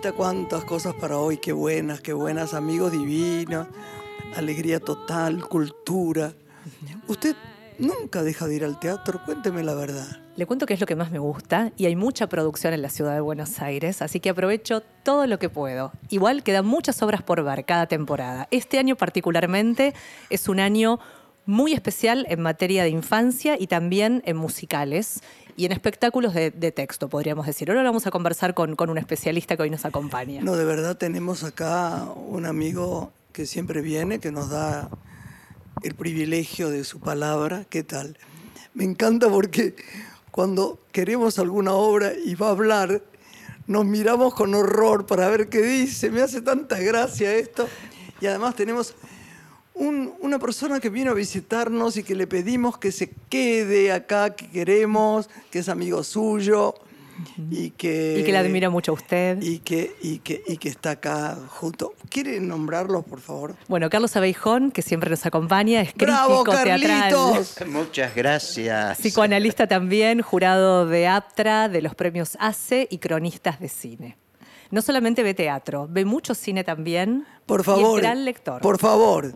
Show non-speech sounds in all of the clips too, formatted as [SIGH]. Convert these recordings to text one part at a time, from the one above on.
Cuántas cosas para hoy, qué buenas, qué buenas, amigos divinos, alegría total, cultura. ¿Usted nunca deja de ir al teatro? Cuénteme la verdad. Le cuento que es lo que más me gusta y hay mucha producción en la ciudad de Buenos Aires, así que aprovecho todo lo que puedo. Igual quedan muchas obras por ver cada temporada. Este año particularmente es un año muy especial en materia de infancia y también en musicales y en espectáculos de, texto, podríamos decir. Ahora vamos a conversar con, con, un especialista que hoy nos acompaña. No, de verdad tenemos acá un amigo que siempre viene, que nos da el privilegio de su palabra. ¿Qué tal? Me encanta porque cuando queremos alguna obra y va a hablar, nos miramos con horror para ver qué dice. Me hace tanta gracia esto. Y además tenemos una persona que vino a visitarnos y que le pedimos que se quede acá, que queremos, que es amigo suyo y que... Y que le admira mucho a usted. Y que, y que, y que está acá junto. ¿Quiere nombrarlos, por favor? Bueno, Carlos Abeijón, que siempre nos acompaña, es ¡Bravo, crítico Carlitos! teatral. Muchas gracias. Psicoanalista también, jurado de APTRA, de los premios ACE y cronistas de cine no solamente ve teatro, ve mucho cine también. Por favor. Y es gran lector. Por favor.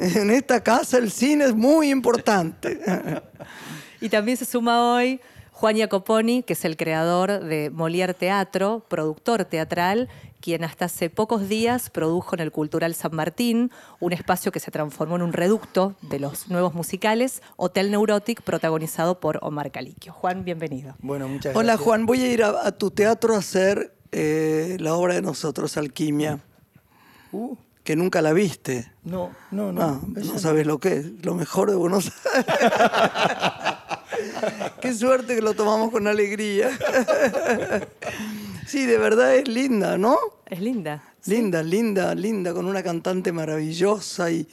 [LAUGHS] En esta casa el cine es muy importante. [LAUGHS] y también se suma hoy Juan Jacoponi, que es el creador de Molière Teatro, productor teatral, quien hasta hace pocos días produjo en el Cultural San Martín un espacio que se transformó en un reducto de los nuevos musicales, Hotel Neurotic, protagonizado por Omar Caliquio. Juan, bienvenido. Bueno, muchas gracias. Hola Juan, voy a ir a, tu teatro a hacer eh, la obra de nosotros, Alquimia. Uh que nunca la viste. No, no, no. Ah, no sabes lo que es, lo mejor de Buenos Aires. [LAUGHS] Qué suerte que lo tomamos con alegría. sí, de verdad es linda, ¿no? Es linda. Linda, linda, linda, con una cantante maravillosa y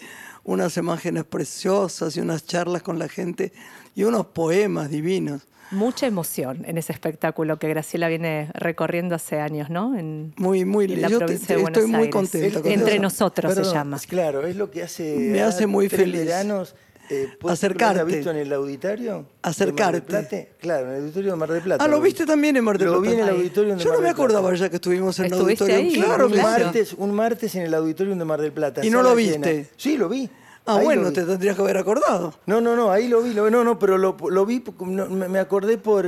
unas imágenes preciosas y unas charlas con la gente y unos poemas divinos mucha emoción en ese espectáculo que Graciela viene recorriendo hace años, ¿no? En, muy, muy en la provincia de Buenos estoy muy contenta. Entre nosotros se llama. Claro, es lo que hace. Me hace muy feliz. Veranos, eh, Acercarte. ¿Lo has visto en el auditorio? Acercarte. Claro, en el auditorio de Mar del Plata. Ah, lo viste también en Mar del Plata. Lo vi en el auditorio de Yo no me acordaba ya que estuvimos en el auditorio. Ahí? Claro, un martes, un martes en el auditorio de Mar del Plata. ¿Y no lo viste? Sí, lo vi. Ah, bueno, te tendrías que haber acordado. No, no, no, ahí lo vi, no, no, pero lo, lo vi, me acordé por,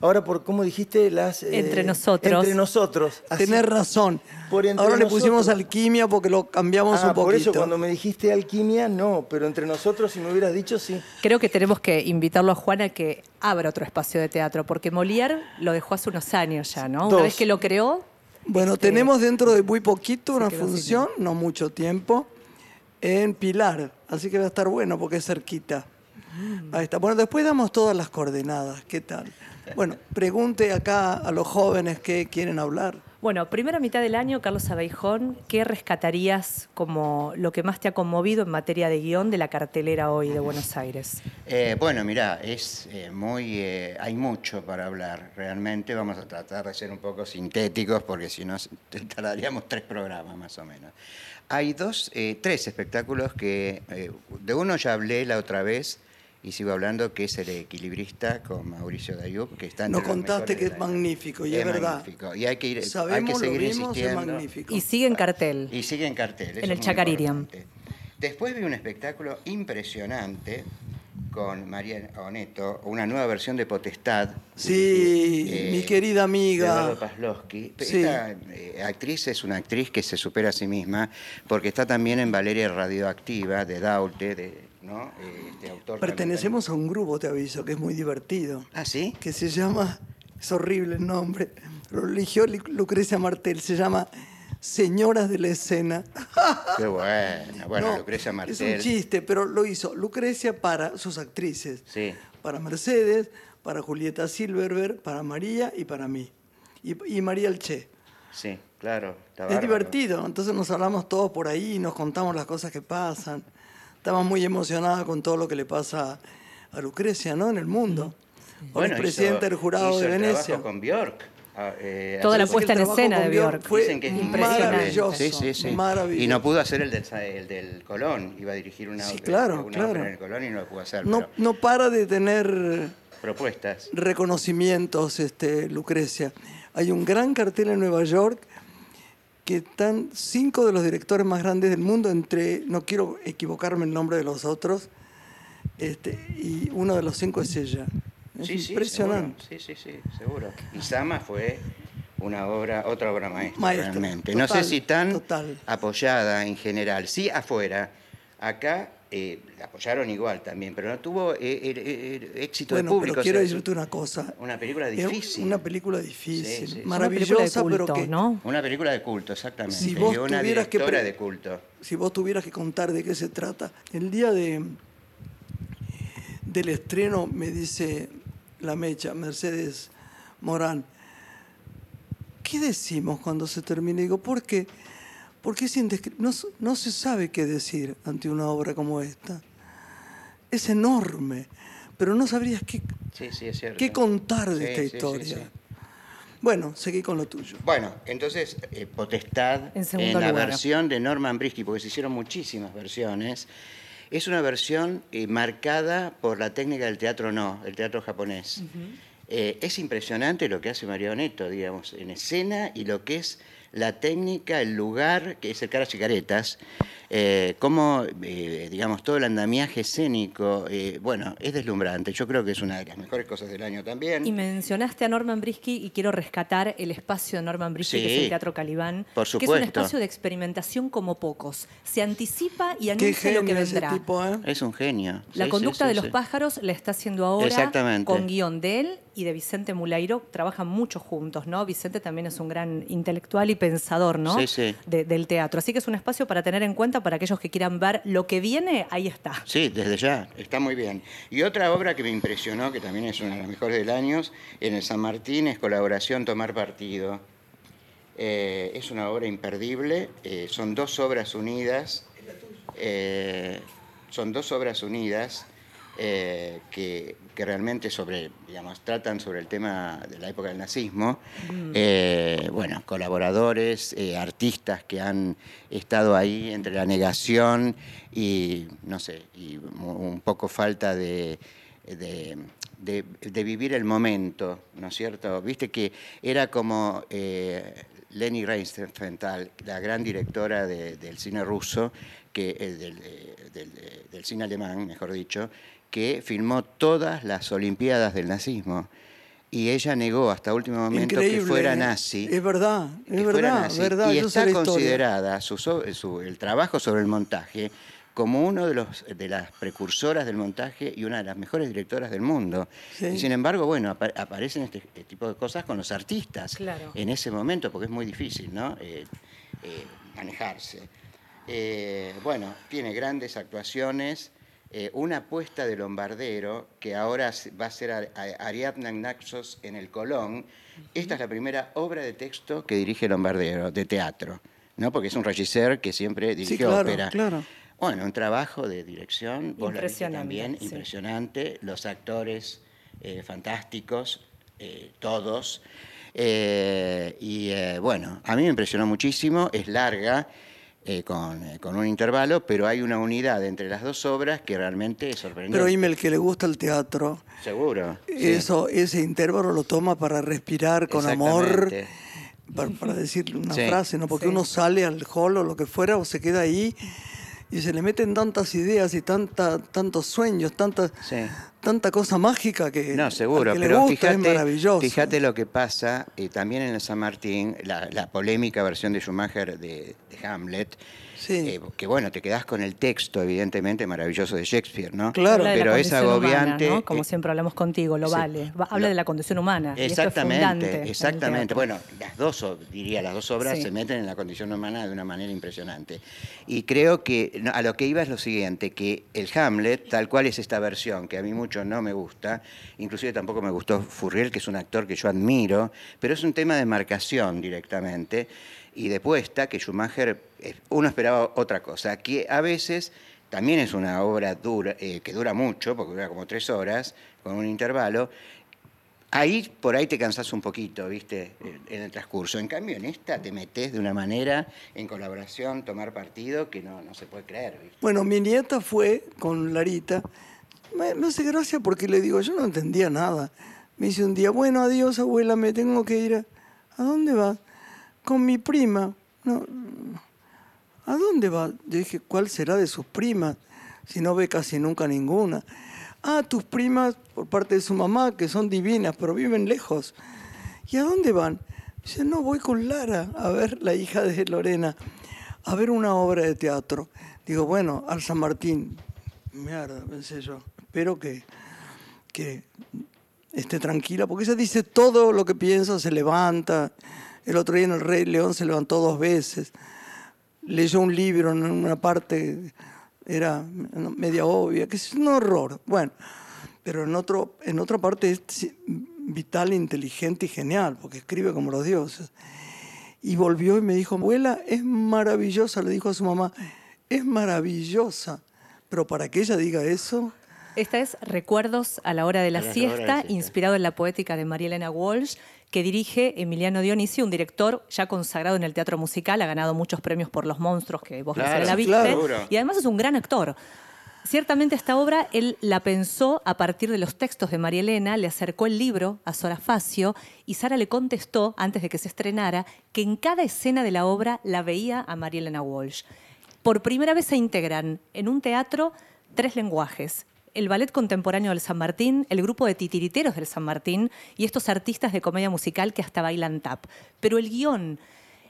ahora por, ¿cómo dijiste? Las, eh, entre nosotros. Entre nosotros. Tenés razón. ahora le pusimos alquimia porque lo cambiamos ah, un poquito. Por eso cuando me dijiste alquimia, no, pero entre nosotros, si me hubieras dicho, sí. Creo que tenemos que invitarlo a Juan a que abra otro espacio de teatro, porque Molière lo dejó hace unos años ya, ¿no? Una vez que lo creó. Bueno, este, tenemos dentro de muy poquito una función, no mucho tiempo en Pilar, así que va a estar bueno porque es cerquita. Ahí está. Bueno, después damos todas las coordenadas. ¿Qué tal? Bueno, pregunte acá a los jóvenes que quieren hablar. Bueno, primera mitad del año, Carlos Abeijón, ¿qué rescatarías como lo que más te ha conmovido en materia de guion de la cartelera hoy de Buenos Aires? Eh, bueno, mira, es eh, muy, eh, hay mucho para hablar. Realmente vamos a tratar de ser un poco sintéticos porque si no [LAUGHS] tardaríamos tres programas más o menos. Hay dos, eh, tres espectáculos que, eh, de uno ya hablé la otra vez y sigo hablando, que es El Equilibrista con Mauricio Dayub, que está Nos contaste que es magnífico, y es, verdad. Magnífico. Y hay que, ir, Sabemos, hay que seguir lo insistiendo. Es magnífico. Y sigue en cartel. Y sigue en cartel. En el Chacaririam. Después vi un espectáculo impresionante con María Oneto, una nueva versión de Potestad. Sí, mi eh, querida amiga. De Pazlowski. Esta eh, actriz es una actriz que se supera a sí misma, porque está también en Valeria Radioactiva, de Daulte, de, ¿no? Este autor Pertenecemos a un grupo, te aviso, que es muy divertido. ¿Ah, sí? Que se llama, es horrible el nombre, lo eligió Lucrecia Martel, se llama señoras de la escena. [LAUGHS] Qué bueno. Bueno, No, Lucrecia Es un Martel. chiste, pero lo hizo Lucrecia para sus actrices. Sí. Para Mercedes, para Julieta Silverberg, para María y para mí. Y, y María Elche. Sí, claro. está Es bárbaro. divertido, entonces nos hablamos todos por ahí nos contamos las cosas que pasan. Estamos muy emocionadas con todo lo que le pasa a Lucrecia, ¿no? En el mundo. Ahora Bueno, es presidenta del jurado hizo de el Venecia. trabajo con Bjork. Ah, eh, Toda la puesta en escena de Björk. Fue Dicen que es impresionante. maravilloso. Sí, sí, sí. Maravilloso. Y no pudo hacer el del, el del Colón. Iba a dirigir una, Sí, claro, una claro. ópera en el Colón y no lo pudo hacer. No, pero no para de tener propuestas. reconocimientos, este, Lucrecia. Hay un gran cartel en Nueva York que están cinco de los directores más grandes del mundo, entre, no quiero equivocarme el nombre de los otros, este, y uno de los cinco es ella. Es Sí, sí, impresionante. seguro. Sí, sí, sí, seguro. Y Sama fue una obra, otra obra maestra, Maestra, realmente. no sé si tan total. apoyada en general. Sí, afuera. Acá eh, la apoyaron igual también, pero no tuvo eh, eh, eh, éxito Bueno, de público. pero o quiero sea, decirte una cosa. Una película difícil. Una película difícil, Sí, sí. Maravillosa, Una película de pero que ¿no? Una película de culto, exactamente. Si vos y una tuvieras que directora pre- de culto. si vos tuvieras que contar de qué se trata, el día de del estreno me dice la mecha, Mercedes Morán, ¿qué decimos cuando se termina? Digo, ¿por qué? Porque es indescri- no, no se sabe qué decir ante una obra como esta. Es enorme, pero no sabrías qué, Sí, sí, es cierto. qué contar de Sí, esta sí, sí, historia. sí. Bueno, seguí con lo tuyo. Bueno, entonces, eh, Potestad, En la lugar. versión de Norman Brisky, porque se hicieron muchísimas versiones, es una versión eh, marcada por la técnica del teatro no, el teatro japonés. Eh, es impresionante lo que hace Marioneto, digamos, en escena y lo que es la técnica, el lugar, que es el cara chicaretas, eh, cómo, eh, digamos, todo el andamiaje escénico, eh, bueno, es deslumbrante. Yo creo que es una de las mejores cosas del año también. Y mencionaste a Norman Brisky y quiero rescatar el espacio de Norman Brisky, que es el Teatro Calibán, por que es un supuesto. espacio de experimentación como pocos. Se anticipa y Qué anuncia lo que genio ese vendrá. tipo, ¿eh? Es un genio. La Sí, conducta sí, de sí, los pájaros la está haciendo ahora Exactamente. con guion de él y de Vicente Mulairo. Trabajan mucho juntos, ¿no? Vicente también es un gran intelectual y pensador, ¿no? Sí, sí. De- del teatro. Así que es un espacio para tener en cuenta para aquellos que quieran ver lo que viene, ahí está. Sí, desde ya, está muy bien. Y otra obra que me impresionó, que también es una de las mejores del año, en el San Martín, es Colaboración Tomar Partido. Eh, es una obra imperdible, eh, son dos obras unidas, eh, son dos obras unidas eh, que, que realmente sobre, digamos, tratan sobre el tema de la época del nazismo. Eh, bueno, colaboradores, eh, artistas que han estado ahí entre la negación y, no sé, y un poco falta de, de, de- de vivir el momento, ¿no es cierto? Viste que era como eh, Leni Riefenstahl, la gran directora de- del cine ruso, que, eh, del, eh, del- eh, del cine alemán, mejor dicho, que filmó todas las Olimpiadas del nazismo. Y ella negó hasta último momento Increíble. que fuera ¿eh? nazi. Es verdad, es que verdad, nazi. verdad. Y está considerada su so- su- el trabajo sobre el montaje como uno de, los, de las precursoras del montaje y una de las mejores directoras del mundo. Sí. Y sin embargo, bueno, apa- aparecen este, este tipo de cosas con los artistas Claro. en ese momento, porque es muy difícil, ¿no? Eh, eh, manejarse. Eh, bueno, tiene grandes actuaciones. Eh, una apuesta de Lombardero, que ahora va a ser Ariadna Naxos en el Colón. Esta es la primera obra de texto que dirige Lombardero, de teatro, ¿no? Porque es un regisseur que siempre dirigió claro, ópera. claro. Bueno, un trabajo de dirección, vos la viste Impresionante, también, sí. impresionante. Los actores eh, fantásticos, eh, todos. Y bueno, a mí me impresionó muchísimo, es larga, eh, con, eh, con un intervalo, pero hay una unidad entre las dos obras que realmente es sorprendente. Pero dime, el que le gusta el teatro, Seguro. sí. eso, ese intervalo lo toma para respirar con amor, para, para decirle una Sí. frase, ¿no? Porque Sí. uno sale al hall o lo que fuera o se queda ahí y se le meten tantas ideas y tanta, tantos sueños, tantas, Sí. tanta cosa mágica que No, seguro, al que le pero gusta, es fíjate, maravilloso. fíjate lo que pasa eh, también en San Martín, la, la polémica versión de Schumacher de, de Hamlet, Sí. eh, que bueno, te quedás con el texto, evidentemente, maravilloso de Shakespeare, ¿no? Claro. Habla pero es condición humana, agobiante. ¿no? Como eh, siempre hablamos contigo, lo sí. vale. Va- habla Lo- de la condición humana. y esto es Exactamente, exactamente. Bueno, las dos, diría, las dos obras Sí. se meten en la condición humana de una manera impresionante. Y creo que no, a lo que iba es lo siguiente, que el Hamlet, tal cual es esta versión, que a mí mucho no me gusta, inclusive tampoco me gustó Furriel, que es un actor que yo admiro, pero es un tema de marcación directamente y de puesta que Schumacher, eh, uno esperaba otra cosa, que a veces también es una obra dura, eh, que dura mucho, porque dura como tres horas, con un intervalo, Ahí por ahí te cansás un poquito, ¿viste? En- el transcurso. En cambio, en esta te metes de una manera, en colaboración, tomar partido, que no, no se puede creer, ¿viste? Bueno, mi nieta fue con Larita. Me, me hace gracia porque le digo, yo no entendía nada. Me dice un día, bueno, adiós abuela, me tengo que ir. A, ¿A dónde vas? Con mi prima. No, ¿A dónde vas? Yo dije, ¿cuál será de sus primas? Si no ve casi nunca ninguna. Ah, tus primas por parte de su mamá, que son divinas, pero viven lejos. ¿Y a dónde van? Dice, no, voy con Lara a ver la hija de Lorena, a ver una obra de teatro. Digo, bueno, al San Martín. Mierda, pensé yo. Espero que, que esté tranquila, porque ella dice todo lo que piensa, se levanta. El otro día en el Rey León se levantó dos veces. Leyó un libro en una parte, era media obvia, que es un horror. Bueno, pero en, otro, en otra parte es vital, inteligente y genial, porque escribe como los dioses. Y volvió y me dijo, abuela, es maravillosa, le dijo a su mamá, es maravillosa. Pero para que ella diga eso, Esta es Recuerdos a la hora de la A la hora de la siesta, siesta. inspirado en la poética de María Elena Walsh, que dirige Emiliano Dionisi, un director ya consagrado en el teatro musical, ha ganado muchos premios por Los Monstruos, que vos Claro, la viste, claro. Y además es un gran actor. Ciertamente esta obra él la pensó a partir de los textos de María Elena, le acercó el libro a Sora Facio y Sara le contestó, antes de que se estrenara, que en cada escena de la obra la veía a María Elena Walsh. Por primera vez se integran en un teatro tres lenguajes. El ballet contemporáneo del San Martín, el grupo de titiriteros del San Martín y estos artistas de comedia musical que hasta bailan tap. Pero el guion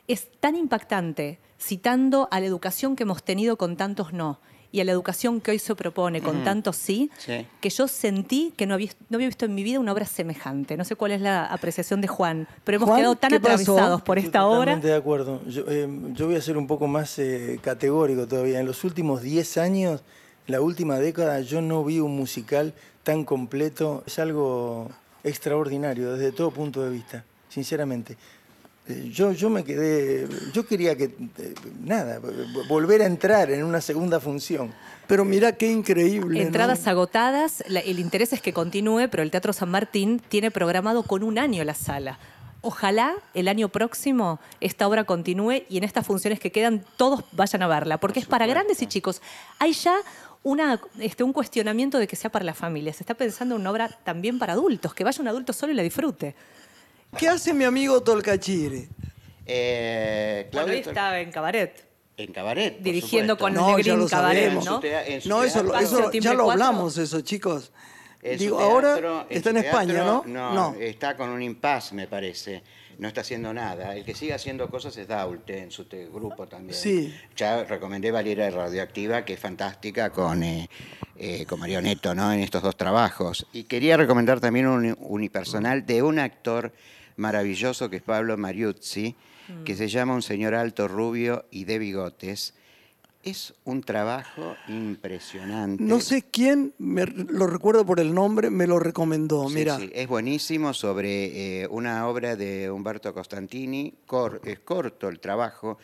es tan impactante, citando a la educación que hemos tenido con tantos no y a la educación que hoy se propone con tantos sí, Sí. que yo sentí que no había, no había visto en mi vida una obra semejante. No sé cuál es la apreciación de Juan, pero hemos Juan, quedado tan atravesados por esta obra. Totalmente de acuerdo. Yo, eh, yo voy a ser un poco más eh, categórico todavía. En los últimos 10 años, la última década, yo no vi un musical tan completo. Es algo extraordinario desde todo punto de vista, sinceramente. Eh, Yo, yo me quedé, yo quería que, eh, nada, volver a entrar en una segunda función. pero mira qué increíble. ¿no? Entradas agotadas, el interés es que continúe, pero el Teatro San Martín tiene programado con un año la sala. Ojalá el año próximo esta obra continúe y en estas funciones que quedan todos vayan a verla, porque es para grandes y chicos. Hay ya una, este, un cuestionamiento de que sea para la familia. Se está pensando en una obra también para adultos, que vaya un adulto solo y la disfrute. ¿Qué hace mi amigo Tolcachire? Eh, Bueno, Claudio hoy estaba en cabaret. en Cabaret. por dirigiendo supuesto. con No, Negrín Cabaret. ¿no? En en No, eso, eso ya lo hablamos, eso, chicos. En Digo, teatro- ahora está en España, teatro, ¿no? No, está con un impasse, me parece. No está haciendo nada. El que sigue haciendo cosas es Daulte, en su grupo también. Sí. Ya recomendé Valiera Radioactiva, que es fantástica, con, eh, eh, con ¿no? En estos dos trabajos. Y quería recomendar también un unipersonal de un actor maravilloso que es Pablo Mariuzzi, que se llama Un señor alto, rubio y de bigotes. Es un trabajo impresionante. No sé quién, me, lo recuerdo por el nombre, me lo recomendó. Sí, Mira, sí, es buenísimo sobre eh, una obra de Humberto Costantini. Cor- es corto el trabajo,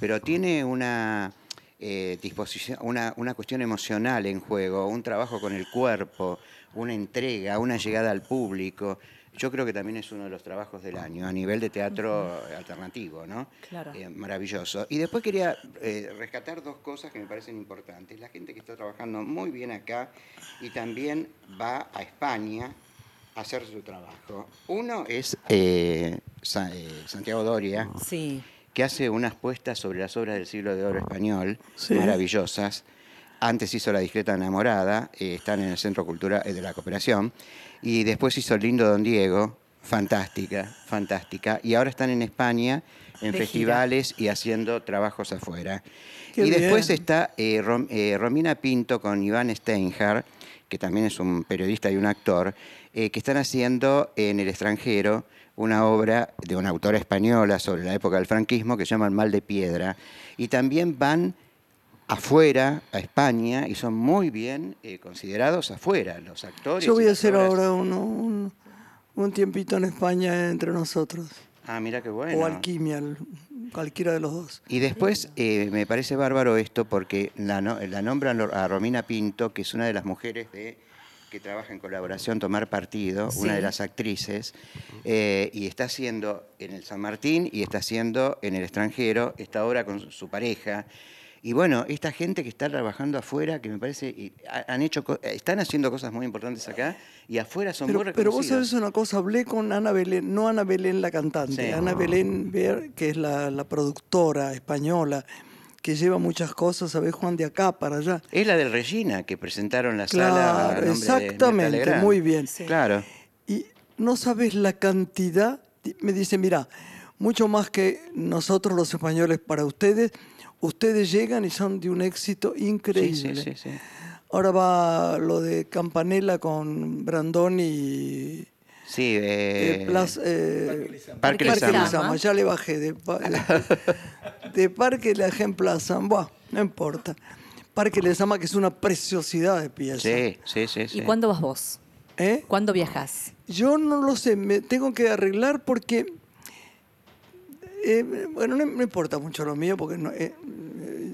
pero tiene una eh, disposición, una, una cuestión emocional en juego, un trabajo con el cuerpo, una entrega, una llegada al público. Yo creo que también es uno de los trabajos del año a nivel de teatro alternativo, ¿no? Claro. Eh, maravilloso. Y después quería eh, rescatar dos cosas que me parecen importantes. La gente que está trabajando muy bien acá y también va a España a hacer su trabajo. Uno es eh, Sa- Santiago Doria, Sí. que hace unas puestas sobre las obras del siglo de oro español Sí. maravillosas. Antes hizo La discreta enamorada, están en el Centro Cultural de la Cooperación. Y después hizo Lindo Don Diego, fantástica, fantástica. Y ahora están en España, en De festivales y haciendo trabajos afuera. Qué y después está eh, Rom- eh, Romina Pinto con Iván Steinhardt, que también es un periodista y un actor, eh, que están haciendo en el extranjero una obra de una autora española sobre la época del franquismo que se llama El mal de piedra. Y también van afuera, a España, y son muy bien eh, considerados afuera los actores. Yo voy a hacer ahora un, un tiempito en España entre nosotros. Ah, mira qué bueno. O Alquimia, cualquiera de los dos. Y después eh, me parece bárbaro esto porque la, la nombran a Romina Pinto, que es una de las mujeres de que trabaja en colaboración Tomar Partido, una de las actrices, eh, y está haciendo en el San Martín y está haciendo en el extranjero, está ahora con su pareja. Y bueno, esta gente que está trabajando afuera, que me parece, y han hecho, co- están haciendo cosas muy importantes acá, y afuera son Pero, muy pero vos sabés una cosa, hablé con Ana Belén, no Ana Belén la cantante, Sí. Ana Belén Ver, que es la, la productora española, que lleva muchas cosas, ¿sabés, Juan? De acá para allá. Es la del Regina, que presentaron la sala. a Claro, de Mirta exactamente, muy bien. Claro. Y no sabes la cantidad, me dice, mira, mucho más que nosotros los españoles para ustedes, ustedes llegan y son de un éxito increíble. Sí, sí, sí, sí. Ahora va lo de Campanella con Brandoni y Sí, eh, eh, Plaza- eh, Parque Lezama. Parque Parque Lezama. Lezama, ya le bajé de, de, de Parque le dejé en Plaza, Buah, no importa. Parque Lezama que es una preciosidad de pieza. Sí, sí, sí. sí. ¿Y cuándo vas vos? ¿Eh? ¿Cuándo viajas? Yo no lo sé, me tengo que arreglar porque, eh, bueno, no, no importa mucho lo mío porque no, eh,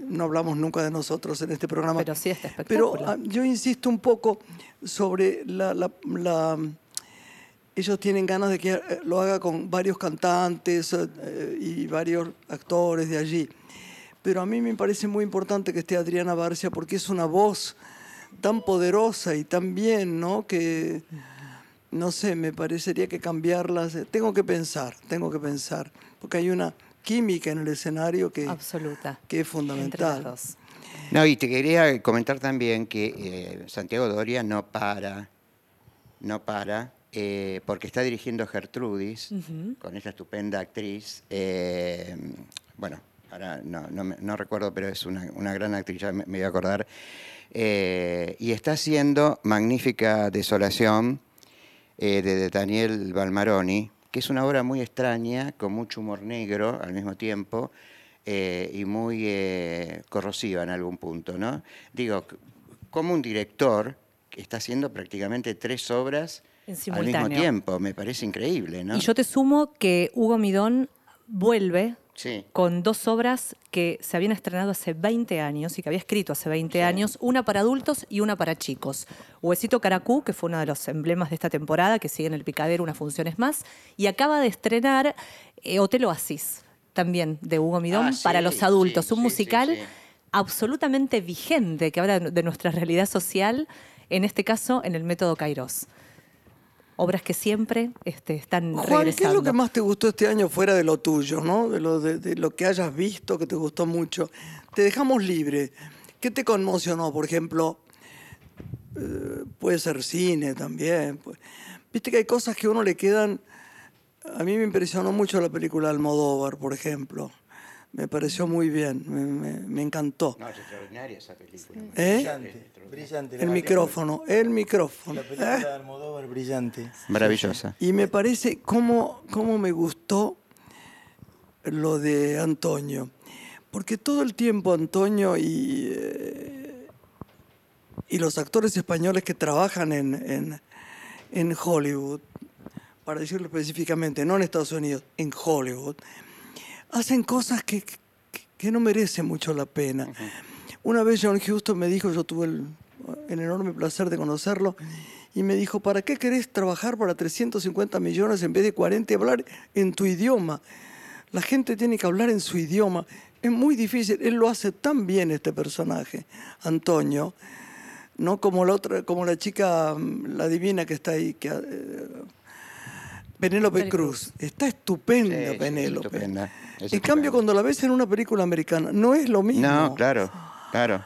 no hablamos nunca de nosotros en este programa. Pero sí este Pero espectáculo. ah, yo insisto un poco sobre la, la- la- Ellos tienen ganas de que eh, lo haga con varios cantantes eh, y varios actores de allí. Pero a mí me parece muy importante que esté Adriana Barcia porque es una voz tan poderosa y tan bien, ¿no? Que, no sé, me parecería que cambiarlas. eh, Tengo que pensar, tengo que pensar. Porque hay una química en el escenario que, Absoluta. que es Entre fundamental. dos. No, y te quería comentar también que eh, Santiago Doria no para, no para, eh, porque está dirigiendo Gertrudis, con esta estupenda actriz. eh, bueno, ahora no, no, recuerdo, pero es una, una gran actriz, ya me, me voy a acordar. Eh, y está haciendo Magnífica Desolación eh, de Daniel Balmaroni, que es una obra muy extraña, con mucho humor negro al mismo tiempo eh, y muy eh, corrosiva en algún punto, ¿no? Digo, como un director que está haciendo prácticamente tres obras al mismo tiempo, me parece increíble, ¿no? Y yo te sumo que Hugo Midón vuelve Sí. con dos obras que se habían estrenado hace 20 años y que había escrito hace 20 años, una para adultos y una para chicos. Huesito Caracú, que fue uno de los emblemas de esta temporada, que sigue en el Picadero unas funciones más, y acaba de estrenar eh, Hotel Oasis, también de Hugo Midón, Ah, sí, para los adultos, un musical absolutamente vigente, que habla de nuestra realidad social, en este caso en el método Kairos. Obras que siempre este, están Juan, ¿qué es lo que más te gustó este año fuera de lo tuyo, ¿no? De lo, de, de lo que hayas visto que te gustó mucho. Te dejamos libre. ¿Qué te conmocionó, por ejemplo? Eh, puede ser cine también. pues. Viste que hay cosas que a uno le quedan. A mí me impresionó mucho la película Almodóvar, por ejemplo. Me pareció muy bien, me, me- me encantó. No, es extraordinaria esa película. ¿Eh? Brillante, brillante. El micrófono, el micrófono. La película ¿eh? de Almodóvar, brillante. Maravillosa. Y me parece cómo, cómo me gustó lo de Antonio. Porque todo el tiempo Antonio y, eh, y los actores españoles que trabajan en, en, en Hollywood, para decirlo específicamente, no en Estados Unidos, en Hollywood, hacen cosas que, que- que no merecen mucho la pena. Una vez John Huston me dijo, yo tuve el, el enorme placer de conocerlo, y me dijo, ¿para qué querés trabajar para 350 millones en vez de 40 y hablar en tu idioma? La gente tiene que hablar en su idioma. Es muy difícil. Él lo hace tan bien este personaje, Antonio, no como la otra, como la chica, mm, la divina que está ahí, que eh, Penélope Cruz. Está estupenda Sí, Penélope. estupenda, es En cambio, cuando la ves en una película americana, no es lo mismo. No, claro, claro.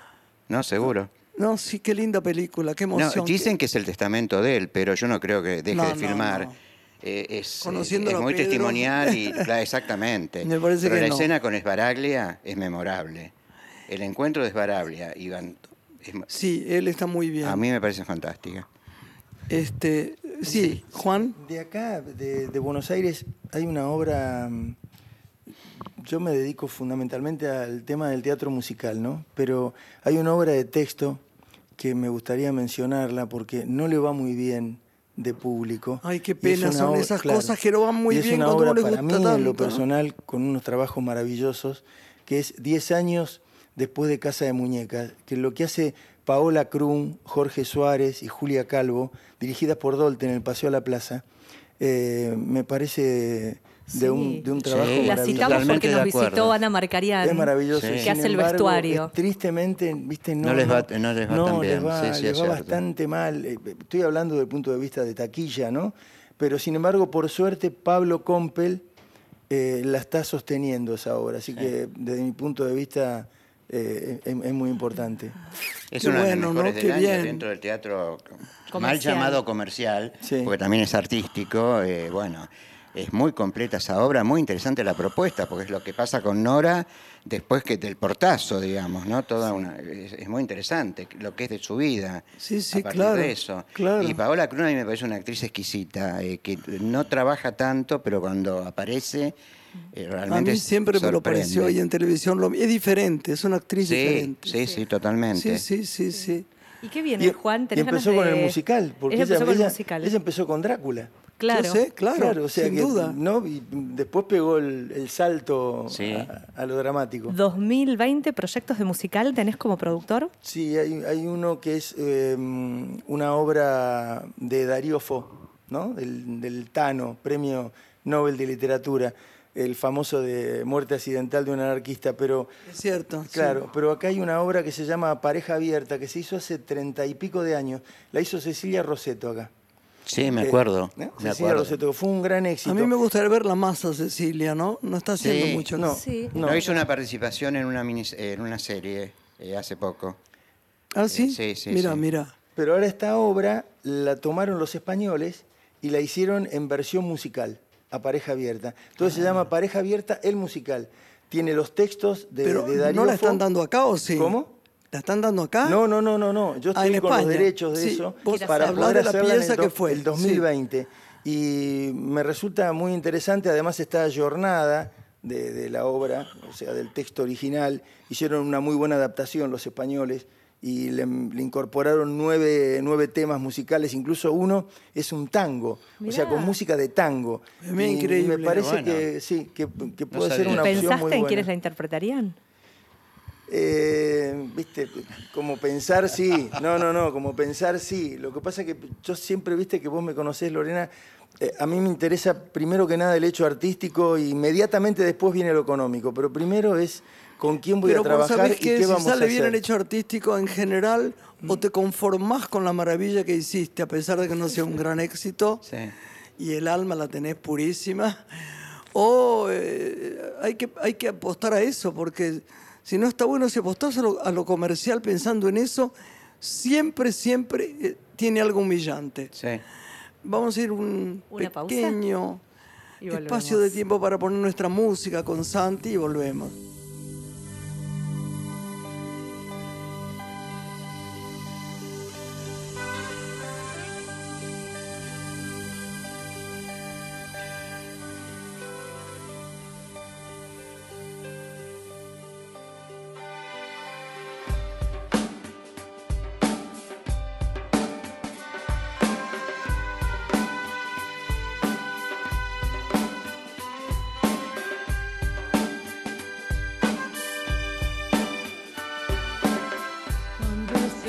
No, seguro. No, sí, qué linda película, qué No, emoción. dicen que es el testamento de él, pero yo no creo que deje No, de no, filmar. no. Eh, es, Conociéndolo es muy a Pedro. testimonial y [LAUGHS] claro, exactamente. Me parece pero que la no. escena con Esbaraglia es memorable. El encuentro de Esbaraglia y Van- es- Sí, él está muy bien. a mí me parece fantástica. Este, sí, Juan. De acá, de, de Buenos Aires, hay una obra. mm, Yo me dedico fundamentalmente al tema del teatro musical, ¿no? Pero hay una obra de texto que me gustaría mencionarla porque no le va muy bien de público. Ay, qué es pena, son obra- esas cosas que no van muy y es bien una obra para mí, en lo personal, con unos trabajos maravillosos, que es 10 años después de Casa de Muñecas, que lo que hace Paola Krum, Jorge Suárez y Julia Calvo, dirigidas por Dolte en el Paseo a la Plaza, eh, me parece de, un, Sí. de un Sí. trabajo La Totalmente citamos porque nos visitó Ana Marcarian. Es maravilloso. Sí. Que hace el embargo, vestuario. tristemente, viste, no, No les va- no les va tan les bien, va, sí, sí, les es va bastante mal. Eh, Estoy hablando desde el punto de vista de taquilla, ¿no? Pero sin embargo, por suerte, Pablo Compel eh, la está sosteniendo esa obra. Así que desde mi punto de vista eh, es, es muy importante. Es una de ¿no? mejores del año bien. dentro del teatro mal llamado comercial, Sí. porque también es artístico. eh, bueno, es muy completa esa obra, muy interesante la propuesta, porque es lo que pasa con Nora después que del portazo, digamos, ¿no? Toda una, es, es muy interesante lo que es de su vida. Sí, sí, a partir claro, de eso. claro. Y Paola Cruz a mí me parece una actriz exquisita, eh, que no trabaja tanto, pero cuando aparece, eh, A realmente mí siempre me lo sorprende. pareció ahí en televisión. lo- es diferente, es una actriz Sí, diferente. sí, sí, totalmente. Sí, sí, sí, sí. ¿Y qué viene, Juan? y ¿Tenés ganas empezó con de- el musical. Porque ella ella, empezó con el ella- musical. ella empezó con Drácula. Claro. Yo sé, claro, o sea sin que, duda. ¿no? Y después pegó el, el salto Sí. a, a lo dramático. 2020 proyectos de musical tenés como productor. Sí, hay, hay uno que es eh, una obra de Darío Fo, ¿no? Del, del Tano, Premio Nobel de Literatura, el famoso de Muerte Accidental de un anarquista, pero Es cierto. sí. claro, pero acá hay una obra que se llama Pareja Abierta, que se hizo hace treinta y pico de años. La hizo Cecilia Roseto acá. Sí, me Eh, acuerdo. Cecilia acuerdo. Roseto, fue un gran éxito. A mí me gustaría verla más a Cecilia, ¿no? No está haciendo Sí. mucho. No, Sí. no. No, hizo una participación en una, mini- en una serie eh, hace poco. ¿Ah, sí? Eh, sí, sí, Mira, sí. mira. Pero ahora esta obra la tomaron los españoles y la hicieron en versión musical, a pareja abierta. Entonces Ah. se llama Pareja Abierta el musical. Tiene los textos de, Pero de Darío ¿no la Fo. están dando acá o sí? ¿Cómo? ¿La están dando acá? No, no, no, no, no. Yo Ah, estoy en con los derechos de Sí, eso vos para poder de la hacerla en pieza el, que fue, el sí. 2020. Y me resulta muy interesante, además está jornada de, de la obra, o sea, del texto original. Hicieron una muy buena adaptación los españoles y le, le incorporaron nueve, nueve temas musicales, incluso uno es un tango, o sea, con música de tango. Es Y- y increíble. me parece Bueno. que sí, que, que puede ser una opción muy ¿Pensaste en buena. quiénes la interpretarían? Eh, viste, como pensar sí, no, no, no, como pensar sí. Lo que pasa es que yo siempre, viste que vos me conocés, Lorena, eh, a mí me interesa primero que nada el hecho artístico y inmediatamente después viene lo económico, pero primero es con quién voy Pero a trabajar sabés y que qué si vamos a sale hacer. bien el hecho artístico en general, o te conformás con la maravilla que hiciste, a pesar de que no sea un gran éxito, Sí. y el alma la tenés purísima, o eh, hay, que, hay que apostar a eso, porque si no está bueno, si apostás a lo, a lo comercial pensando en eso, siempre, siempre eh, tiene algo humillante. Sí. Vamos a ir un pequeño espacio de tiempo para poner nuestra música con Santi y volvemos.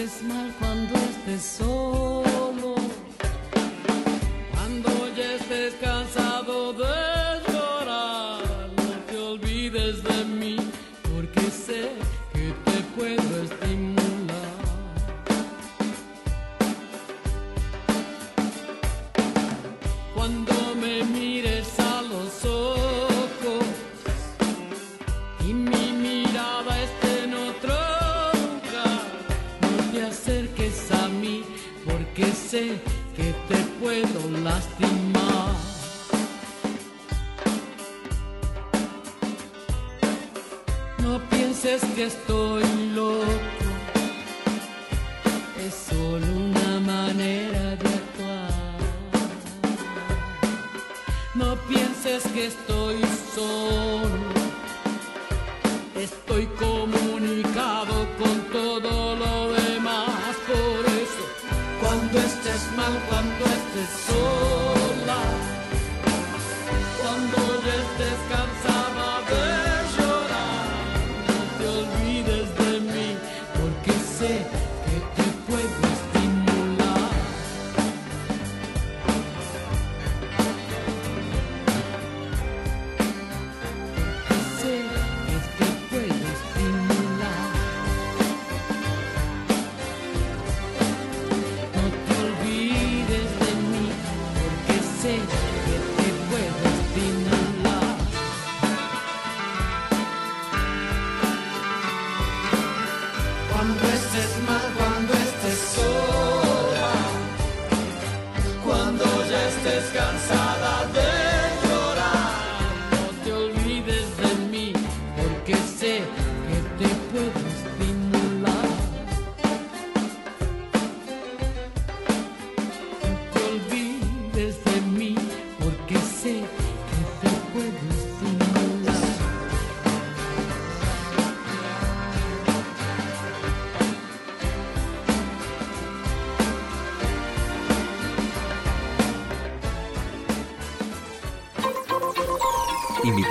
Estés mal, cuando estés solo,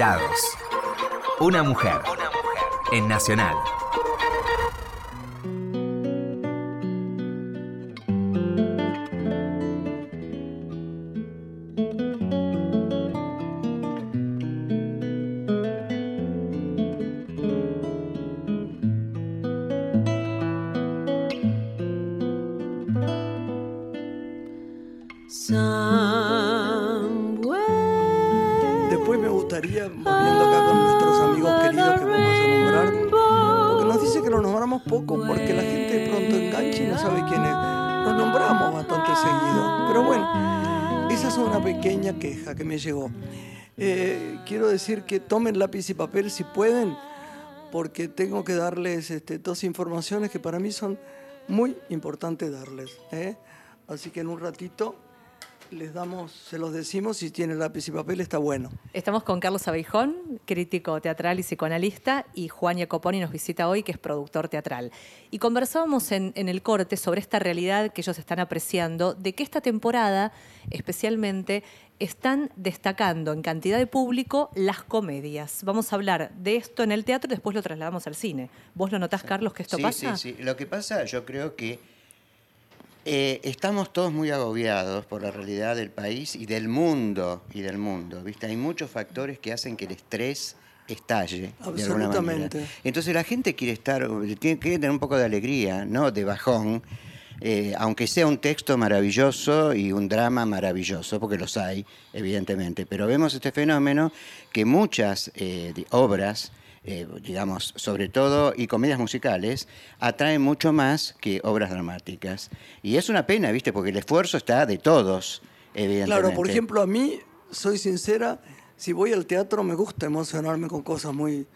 Invitados. Una mujer. En Nacional. Después me gustaría, volviendo acá con nuestros amigos queridos que vamos a nombrar, porque nos dice que los nombramos poco, porque la gente de pronto engancha y no sabe quién es. Los nombramos bastante seguido. Pero bueno, esa es una pequeña queja que me llegó. Eh, quiero decir que tomen lápiz y papel si pueden, porque tengo que darles este, dos informaciones que para mí son muy importantes darles. ¿eh? Así que en un ratito les damos, se los decimos, si tienen lápiz y papel está bueno. Estamos con Carlos Abeijón, crítico teatral y psicoanalista, y Juan Jacoponi nos visita hoy, que es productor teatral. Y conversábamos en, en el corte sobre esta realidad que ellos están apreciando, de que esta temporada, especialmente, están destacando en cantidad de público las comedias. Vamos a hablar de esto en el teatro y después lo trasladamos al cine. ¿Vos lo notás, Carlos, que esto sí, pasa? Sí, sí. Lo que pasa, yo creo que eh, estamos todos muy agobiados por la realidad del país y del mundo y del mundo. ¿viste? Hay muchos factores que hacen que el estrés estalle de alguna manera. Absolutamente. Entonces la gente quiere estar, tiene que tener un poco de alegría, no de bajón. eh, aunque sea un texto maravilloso y un drama maravilloso, porque los hay, evidentemente, pero vemos este fenómeno que muchas eh, de- obras eh, digamos, sobre todo, y comedias musicales, atraen mucho más que obras dramáticas. Y es una pena, ¿viste? Porque el esfuerzo está de todos, evidentemente. Claro, por ejemplo, a mí, soy sincera, si voy al teatro me gusta emocionarme con cosas muy,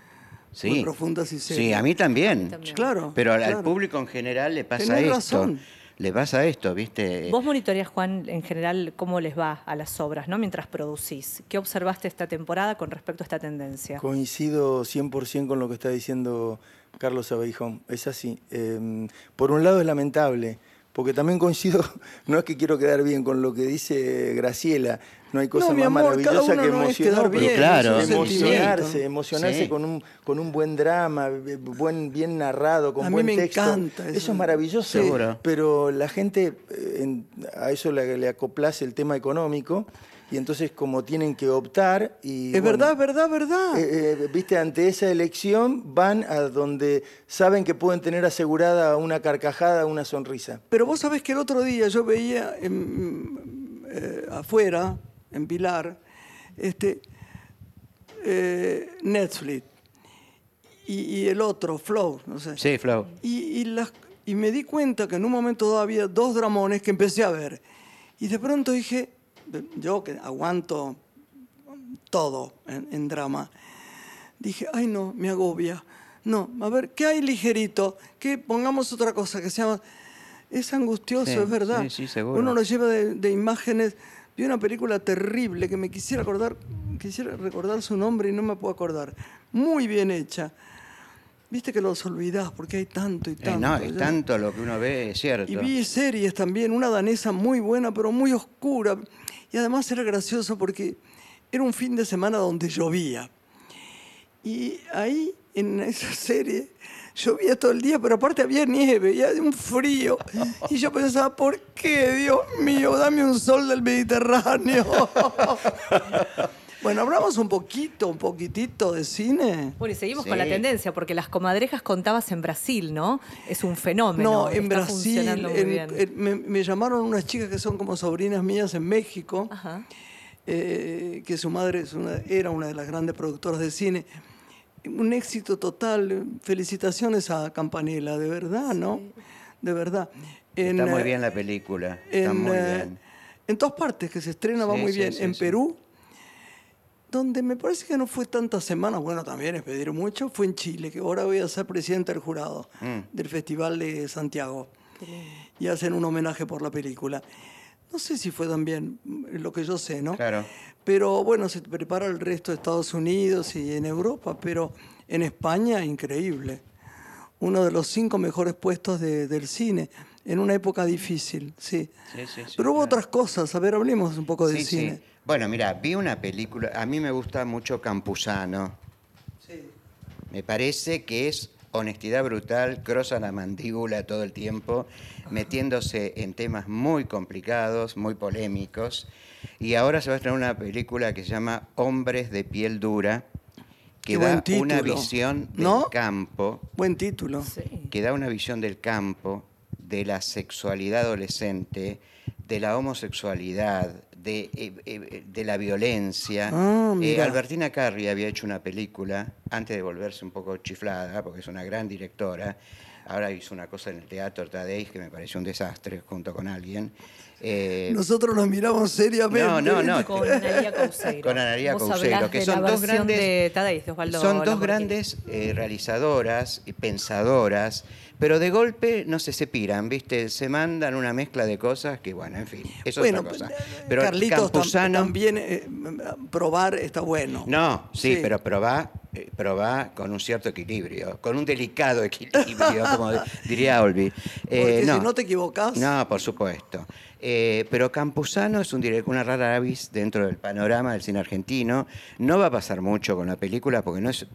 muy profundas y serias. Sí, a mí también. También. Claro. Pero al, al claro. público en general le pasa Tenés esto. razón. Le pasa esto, ¿viste? Vos monitoreás, Juan, en general, cómo les va a las obras, ¿no? Mientras producís. ¿Qué observaste esta temporada con respecto a esta tendencia? Coincido 100% con lo que está diciendo Carlos Abeijón. Es así. Eh, por un lado es lamentable, porque también coincido, [LAUGHS] no es que quiero quedar bien con lo que dice Graciela, no hay cosa No, más amor, maravillosa que emocionar. bien, claro. emocionarse, emocionarse Sí. con, un, con un buen drama, eh, buen, bien narrado, con A mí buen me texto. encanta Eso eso. es maravilloso. Sí. Pero la gente, eh, en- a eso le, le acoplase el tema económico, y entonces como tienen que optar y... Es bueno, verdad, verdad, verdad. eh, eh, viste, ante esa elección van a donde saben que pueden tener asegurada una carcajada, una sonrisa. Pero vos sabés que el otro día yo veía en, eh, afuera, en Pilar, este, eh, Netflix y, y el otro, Flow, no sé. Sí, Flau. Y, y las Y me di cuenta que en un momento dado había dos dramones que empecé a ver. Y de pronto dije, yo que aguanto todo en, en drama, dije, ay no, me agobia. No, a ver, ¿qué hay ligerito? Que pongamos otra cosa que se llama... Es angustioso, Sí, es verdad. sí, sí, seguro. Uno lo lleva de, de imágenes. Vi una película terrible que me quisiera acordar, quisiera recordar su nombre y no me puedo acordar. Muy bien hecha. Viste que los olvidás porque hay tanto y Eh, tanto. no, es ya. tanto lo que uno ve, es cierto. Y vi series también, una danesa muy buena, pero muy oscura. Y además era gracioso porque era un fin de semana donde llovía. Y ahí, en esa serie, llovía todo el día, pero aparte había nieve y había un frío. Y yo pensaba, ¿por qué, Dios mío? Dame un sol del Mediterráneo. [LAUGHS] bueno, hablamos un poquito, un poquitito de cine. Bueno, y seguimos con la tendencia, porque las comadrejas contabas en Brasil, ¿no? Es un fenómeno. No, en está Brasil, en- bien. en- me, me llamaron unas chicas que son como sobrinas mías en México, Ajá. eh, que su madre es una- era una de las grandes productoras de cine. Un éxito total. Felicitaciones a Campanella, de verdad, ¿no? De verdad. En, Está muy eh, bien la película, está en, muy eh, bien. en todas partes que se estrena va muy sí, bien. sí, en sí. Perú, donde me parece que no fue tantas semanas, bueno, también es pedir mucho, fue en Chile, que ahora voy a ser presidente del jurado Mm. del Festival de Santiago. Y hacen un homenaje por la película. No sé si fue también lo que yo sé, ¿no? Claro. Pero bueno, se prepara el resto de Estados Unidos y en Europa, pero en España, increíble. Uno de los cinco mejores puestos de- del cine en una época difícil, sí. Sí, sí, sí, pero hubo claro. otras cosas, a ver, hablemos un poco de Sí, sí. cine. Bueno, mira, vi una película, a mí me gusta mucho Campuzano. Me parece que es honestidad brutal, crosa la mandíbula todo el tiempo, metiéndose en temas muy complicados, muy polémicos. Y ahora se va a estrenar una película que se llama Hombres de piel dura, que Qué da una visión del ¿No? campo Buen título. Sí. que da una visión del campo, de la sexualidad adolescente, de la homosexualidad, de, eh, eh, de la violencia. Ah, Eh. Albertina Carri había hecho una película, antes de volverse un poco chiflada, porque es una gran directora, ahora hizo una cosa en el Teatro Tadeis que me pareció un desastre junto con alguien. Eh, Nosotros nos miramos seriamente. No, no, no. Con Analia Couseiro. Con Analia Couseiro, que son dos grandes- de Tadei, de Osvaldo Son dos grandes eh, realizadoras y pensadoras, pero de golpe no se separan, ¿viste? Se mandan una mezcla de cosas que, bueno, en fin, eso bueno, es otra cosa. eh, Pero Carlitos Campuzano... también eh, probar está bueno. No, sí, Sí. pero probá, eh, probá con un cierto equilibrio, con un delicado [LAUGHS] equilibrio, como diría Olvi. Eh, si no te equivocás. No, por supuesto. Eh, pero Campuzano es un director, una rara avis dentro del panorama del cine argentino. No va a pasar mucho con la película porque no es,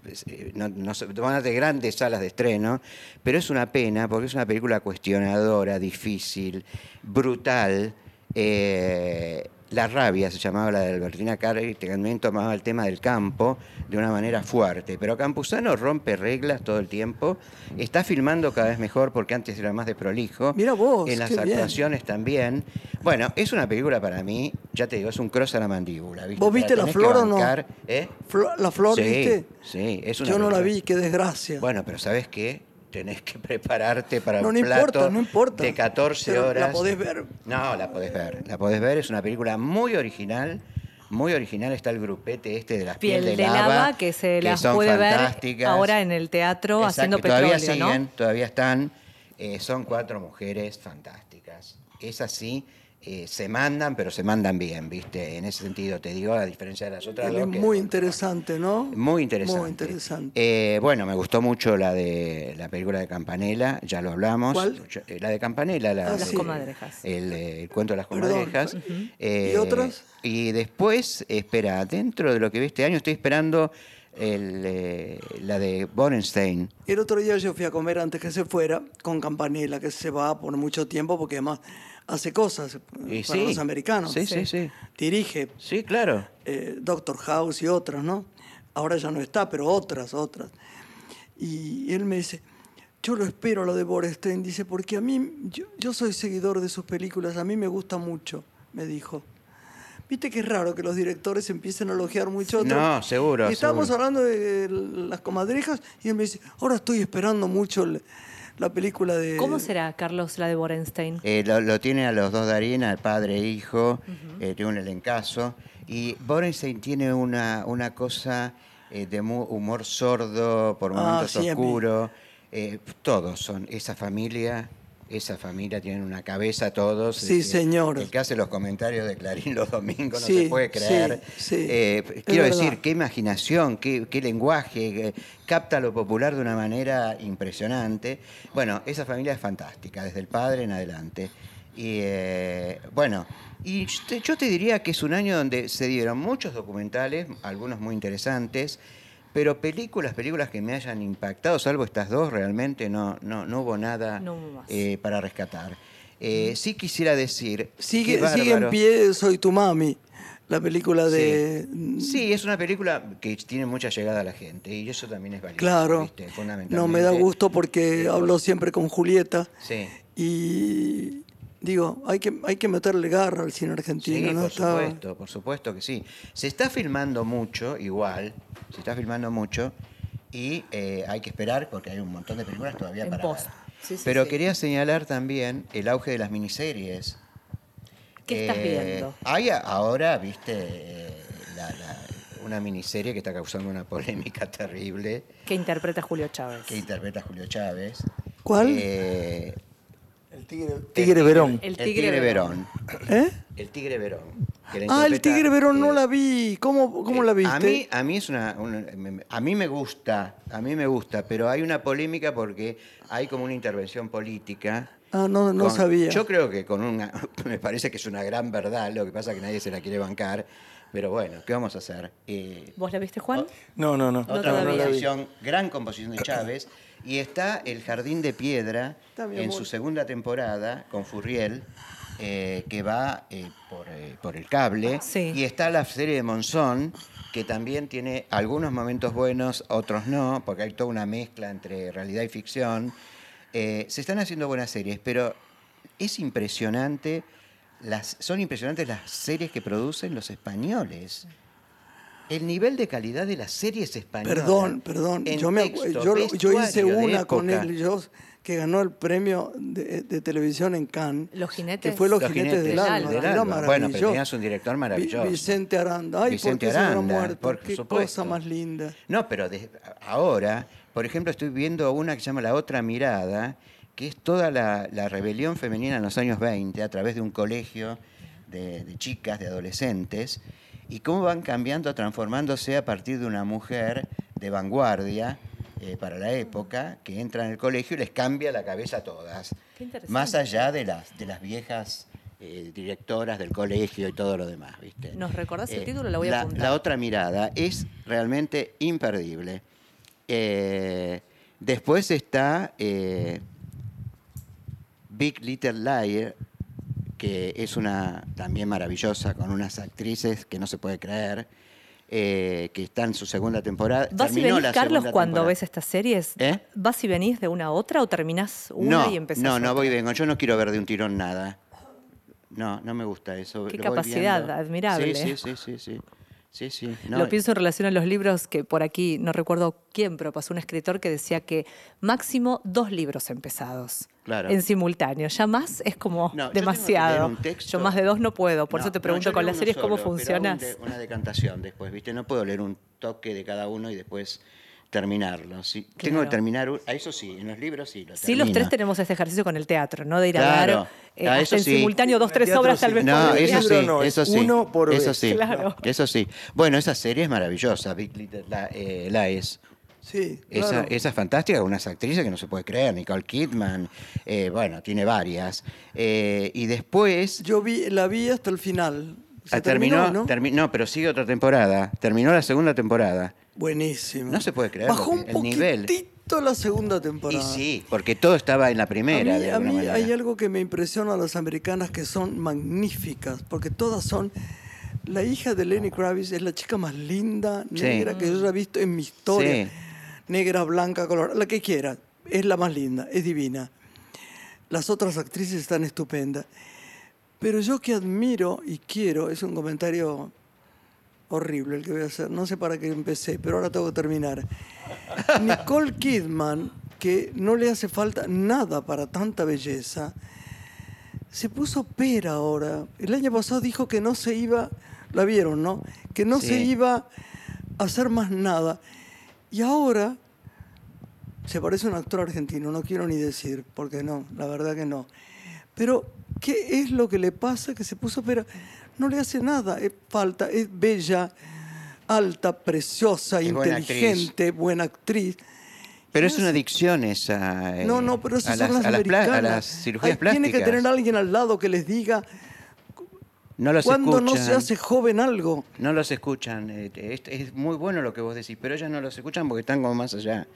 no, no se- van a tener grandes salas de estreno, pero es una pena porque es una película cuestionadora, difícil, brutal. Eh, la rabia se llamaba la de Albertina Carri, que también tomaba el tema del campo de una manera fuerte. Pero Campuzano rompe reglas todo el tiempo. Está filmando cada vez mejor porque antes era más de prolijo. Mira vos, En las qué bien. actuaciones también. Bueno, es una película para mí, ya te digo, es un cross a la mandíbula. ¿viste? ¿Vos Te viste La Flor o no? ¿eh? ¿La flor sí, viste? Sí, es una Yo no la vi, qué desgracia. Bueno, pero ¿sabes qué? Tenés que prepararte para No, un no plato importa, no importa. de 14 Pero la horas. podés ver. No, la podés ver. La podés ver, es una película muy original. Muy original está el grupete este de las Piel piel de lava, que se las son puede ver fantásticas. ahora en el teatro Exacto, haciendo todavía petróleo, ¿no? siguen, todavía están. Eh, son cuatro mujeres fantásticas. Es así, eh, se mandan, pero se mandan bien, ¿viste? En ese sentido, te digo, a diferencia de las otras dos. que- muy interesante, ¿no? Muy interesante. Muy interesante. Eh, bueno, me gustó mucho la de la película de Campanella, ya lo hablamos. ¿Cuál? Eh, La de Campanella, la Ah, Las sí. comadrejas. El, el cuento de las comadrejas. Eh, ¿Y otras? Y después, espera, dentro de lo que vi este año, estoy esperando el, eh, la de Borenstein. El otro día yo fui a comer antes que se fuera con Campanella, que se va por mucho tiempo porque además hace cosas Y para sí. los americanos. Sí, sí, sí. Dirige Sí, claro. eh, Doctor House y otras, ¿no? Ahora ya no está, pero otras, otras. Y él me dice, yo lo espero lo de Borestein, dice, porque a mí, yo, yo soy seguidor de sus películas, a mí me gusta mucho, me dijo. Viste que es raro que los directores empiecen a elogiar mucho a otros. No, seguro, Y estábamos seguro. hablando de las comadrejas y él me dice, ahora estoy esperando mucho el- la película de... ¿Cómo será, Carlos, la de Borenstein? Eh, lo, lo tiene a los dos Darín, al padre e hijo, eh, tiene un elencazo. Y Borenstein tiene una, una cosa eh, de mu- humor sordo, por Ah, momentos sí, a mí. oscuro. Eh, todos son, esa familia, esa familia tienen una cabeza todos. Sí, señor. El que hace los comentarios de Clarín los domingos, Sí, no se puede sí, creer. sí, Eh, es quiero verdad. decir, qué imaginación, qué, qué lenguaje, eh, capta lo popular de una manera impresionante. Bueno, esa familia es fantástica, desde el padre en adelante. Y eh, bueno, y yo te- yo te diría que es un año donde se dieron muchos documentales, algunos muy interesantes, pero películas, películas que me hayan impactado, salvo estas dos, realmente no, no, no hubo nada No hubo más. eh, para rescatar. Eh, sí quisiera decir. Sigue, sigue en pie Soy tu mami, la película de... Sí. Sí, es una película que tiene mucha llegada a la gente y eso también es valioso. Claro. ¿viste? No, me da gusto porque Eh, hablo siempre con Julieta Sí. y digo, hay que, hay que meterle garra al cine argentino, Sí, ¿no? por Está- supuesto, por supuesto que sí. Se está filmando mucho, igual, se está filmando mucho y eh, hay que esperar porque hay un montón de películas todavía En para post. ver. Sí, sí, Pero sí. quería señalar también el auge de las miniseries. ¿Qué estás Eh, viendo? Hay ahora, viste, eh, la- la- una miniserie que está causando una [LAUGHS] polémica terrible Que interpreta Julio Chávez. que interpreta Julio Chávez. ¿Cuál? El tigre, tigre Verón. El el Tigre Verón. ¿Eh? El Tigre Verón. que Ah, el Tigre Verón no la vi. ¿Cómo, cómo eh, la viste? A mí, a mí es una, a mí me gusta, a mí me gusta, pero hay una polémica porque hay como una intervención política. Ah, no, no con- sabía. Yo creo que con una, [LAUGHS] me parece que es una gran verdad, lo que pasa es que nadie se la quiere bancar, pero bueno, ¿qué vamos a hacer? Eh, ¿Vos la viste, Juan? No, no, no. otra composición, gran composición de Chávez, y está El Jardín de Piedra en su segunda temporada con Furriel, eh, que va eh, por, eh, por el cable, Sí. y está la serie de Monzón, que también tiene algunos momentos buenos, otros no, porque hay toda una mezcla entre realidad y ficción. Eh, se están haciendo buenas series, pero es impresionante, las, son impresionantes las series que producen los españoles. El nivel de calidad de las series españolas. Perdón, perdón. Yo, me acu- texto, yo, yo hice una con él, yo, que ganó el premio de, de televisión en Cannes. Los jinetes. Que fue Los, Los jinetes, del alma. del alma. Bueno, pero tenías un director Vi- maravilloso. Vicente Aranda. Ay, Vicente ¿por qué Aranda, muerto? por Qué supuesto. cosa más linda. No, pero de- ahora, por ejemplo, estoy viendo una que se llama La Otra Mirada, que es toda la, la rebelión femenina en los años 20 a través de un colegio de, de chicas, de adolescentes, y cómo van cambiando, transformándose a partir de una mujer de vanguardia eh, para la época, que entra en el colegio y les cambia la cabeza a todas. Más allá de las, de las viejas eh, directoras del colegio y todo lo demás, ¿viste? ¿Nos recordás el Eh, título? La voy a apuntar. la otra mirada es realmente imperdible. Después está Big Little Liar, que es una también maravillosa, con unas actrices que no se puede creer, eh, que está en su segunda temporada. ¿Vas y Terminó venís, la Carlos, cuando temporada. ves estas series? ¿Eh? ¿Vas y venís de una a otra o terminás una no, y empezás No, no otra? voy y vengo. Yo no quiero ver de un tirón nada. No, no me gusta eso. Qué Lo capacidad, admirable. Sí, sí, sí, sí, sí. Sí, sí. No, Lo pienso en relación a los libros que por aquí, no recuerdo quién, pero pasó un escritor que decía que máximo dos libros empezados Claro. en simultáneo. Ya más es como No, demasiado. texto. Yo más de dos no puedo. Por No, eso te pregunto con las series cómo solo, pero hago funciona. un de- una decantación después, ¿viste? No puedo leer un toque de cada uno y después terminarlo. Sí, Tengo que terminar, un- a eso sí, en los libros sí lo Sí, los tres tenemos este ejercicio con el teatro, ¿no? De ir a dar eh, Ah, eso en sí. simultáneo dos, tres teatro obras sí. tal vez No, por eso sí, no, eso es sí. uno por eso vez. sí, Claro. eso sí. Bueno, esa serie es maravillosa, Big Little La- eh, Lies. Sí, Esa, claro. esa es fantástica, unas actrices que no se puede creer, Nicole Kidman, eh, bueno, tiene varias. Eh, y después Yo vi, la vi hasta el final. Se ah, terminó, ¿no? termi- no, pero sigue otra temporada, terminó la segunda temporada. Buenísimo. No se puede creer Bajó un el nivel. la segunda temporada. Y sí, porque todo estaba en la A primera, mí, de a mí hay algo que me impresiona a las americanas que son magníficas, porque todas son... La hija de Lenny Kravitz es la chica más linda, Sí. negra que yo haya visto en mi historia. Sí. Negra, blanca, color, la que quiera. Es la más linda, es divina. Las otras actrices están estupendas. Pero yo que admiro y quiero, es un comentario horrible el que voy a hacer, no sé para qué empecé, pero ahora tengo que terminar. [LAUGHS] Nicole Kidman que no le hace falta nada para tanta belleza, se puso pera ahora. El año pasado dijo que no se iba, la vieron, ¿no? Que no se Sí. iba a hacer más nada. Y ahora se parece a un actor argentino, no quiero ni decir, porque no, la verdad que no. Pero, ¿qué es lo que le pasa? Que se puso pera. No le hace nada, es falta, es bella, alta, preciosa, Es buena inteligente, buena actriz. Pero es una adicción esa. eh, No, no, pero esas son las, las, a las pla- a americanas. las cirugías Ay, plásticas. Tiene que tener alguien al lado que les diga no los cuándo no se hace joven algo. No los escuchan. eh, Es, es muy bueno lo que vos decís, pero ellos no los escuchan porque están como más allá.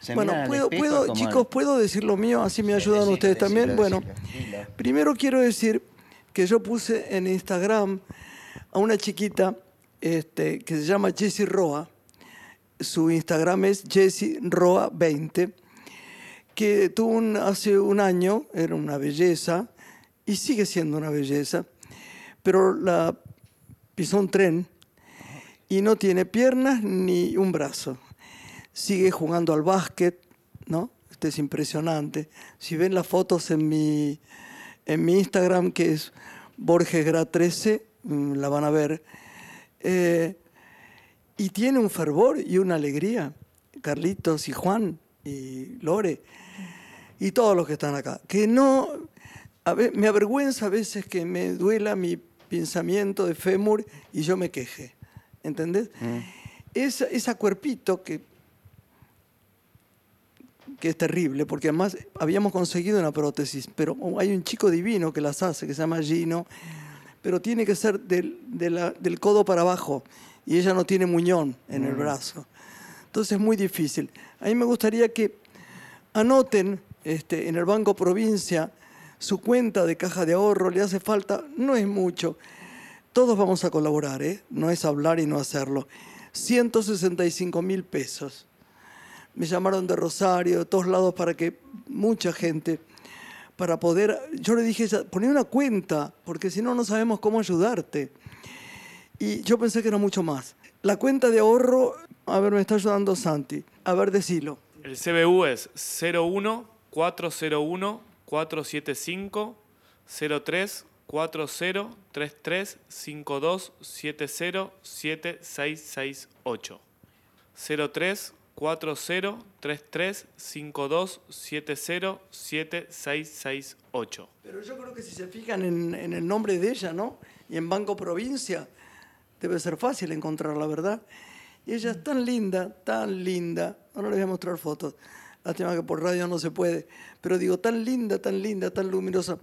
Se Bueno, puedo, puedo, chicos, ¿puedo decir lo mío? Así me ayudan decilo, ustedes decilo, también. bueno, decilo, primero quiero decir que yo puse en Instagram a una chiquita este, que se llama Jessie Roa. Su Instagram es Jessie Roa 20, que tuvo hace un año, era una belleza, y sigue siendo una belleza, pero la pisó un tren y no tiene piernas ni un brazo. Sigue jugando al básquet, ¿no? Este es impresionante. Si ven las fotos en mi, en mi Instagram, que es BorgesGra13, mm, la van a ver. Eh, y tiene un fervor y una alegría. Carlitos y Juan y Lore y todos los que están acá. Que no, a me avergüenza a veces que me duela mi pensamiento de fémur y yo me queje. ¿Entendés? Esa, esa cuerpito que, que es terrible, porque además habíamos conseguido una prótesis, pero hay un chico divino que las hace, que se llama Gino, pero tiene que ser del, de la- del codo para abajo, y ella no tiene muñón en el brazo. Entonces es muy difícil. A mí me gustaría que anoten este, en el Banco Provincia su cuenta de caja de ahorro, le hace falta, no es mucho. Todos vamos a colaborar, ¿eh? no es hablar y no hacerlo. 165 mil pesos. Me llamaron de Rosario, de todos lados, para que mucha gente, para poder, yo le dije, "Ya, poné una cuenta, porque si no, no sabemos cómo ayudarte. Y yo pensé que era mucho más. La cuenta de ahorro, a ver, me está ayudando Santi. A ver, decilo. El CBU es 01 401 475 03 40 33 52 70 7668. 03 40 33 52 70 7668. Pero yo creo que si se fijan en, el nombre de ella, ¿no? Y en Banco Provincia, debe ser fácil encontrarla, ¿verdad? Y ella es tan linda, tan linda. Ahora les voy a mostrar fotos. Lástima que por radio no se puede. Pero digo, tan linda, tan linda, tan luminosa.